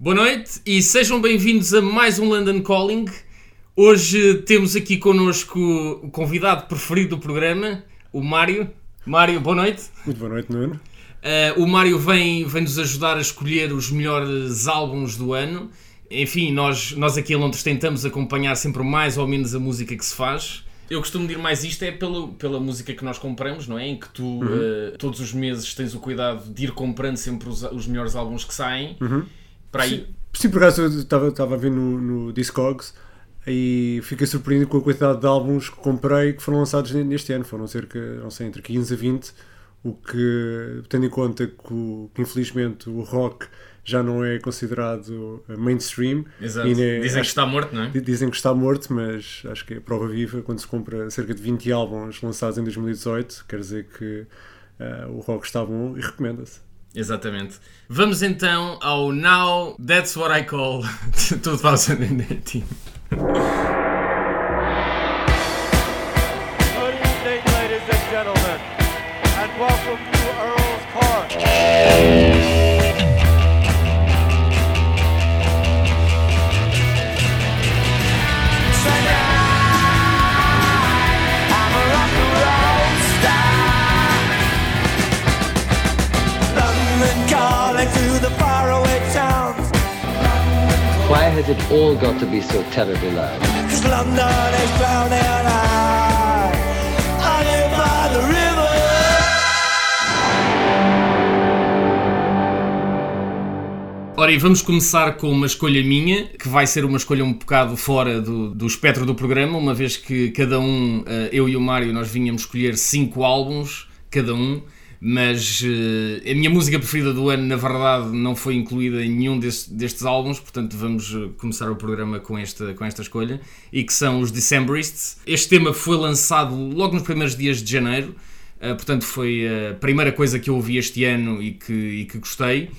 Boa noite e sejam bem-vindos a mais um London Calling. Hoje temos aqui connosco o convidado preferido do programa, o Mário. Mário, boa noite. Muito boa noite, Nuno. Uh, o Mário vem, vem nos ajudar a escolher os melhores álbuns do ano. Enfim, nós, nós aqui em Londres tentamos acompanhar sempre mais ou menos a música que se faz. Eu costumo dizer mais isto é pela, pela música que nós compramos, não é? Em que tu uhum. uh, todos os meses tens o cuidado de ir comprando sempre os, os melhores álbuns que saem. Uhum. Para aí. Sim, sim, por acaso eu estava a ver no, no Discogs e fiquei surpreendido com a quantidade de álbuns que comprei que foram lançados neste ano. Foram cerca, não sei, entre 15 a 20. O que, tendo em conta que, que infelizmente o rock já não é considerado mainstream. Exato. dizem acho, que está morto, não é? Dizem que está morto, mas acho que é prova viva quando se compra cerca de 20 álbuns lançados em 2018. Quer dizer que uh, o rock está bom e recomenda-se. Exatamente. Vamos então ao Now That's What I Call 2018. Good evening, ladies and gentlemen, and welcome to Earl's Park. Why has it all got to be so terribly loud? Cause London is drowning out by the river. Ora, e vamos começar com uma escolha minha, que vai ser uma escolha um bocado fora do, do espectro do programa, uma vez que cada um, eh, eu e o Mário, nós vínhamos escolher cinco álbuns, cada um, mas uh, a minha música preferida do ano, na verdade, não foi incluída em nenhum desse, destes álbuns, portanto vamos eh, começar o programa com esta, com esta escolha, e que são os Decemberists. Este tema foi lançado logo nos primeiros dias de janeiro, uh, portanto foi a primeira coisa que eu ouvi este ano e que, e que gostei,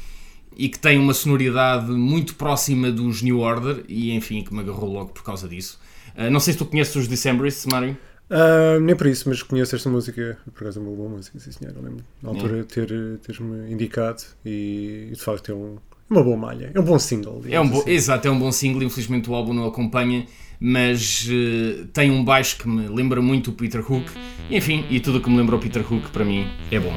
e que tem uma sonoridade muito próxima dos New Order, e enfim, que me agarrou logo por causa disso. Uh, não sei se tu conheces os Decemberists, Mário? Uh, nem por isso, mas conheço esta música, por acaso é uma boa música, sim senhor. Eu lembro na altura ter, teres-me indicado e, de facto é um, é uma boa malha, é um bom single. É um bo assim. Exato, é um bom single, infelizmente o álbum não acompanha, mas uh, tem um baixo que me lembra muito o Peter Hook, enfim, e tudo o que me lembra o Peter Hook para mim é bom.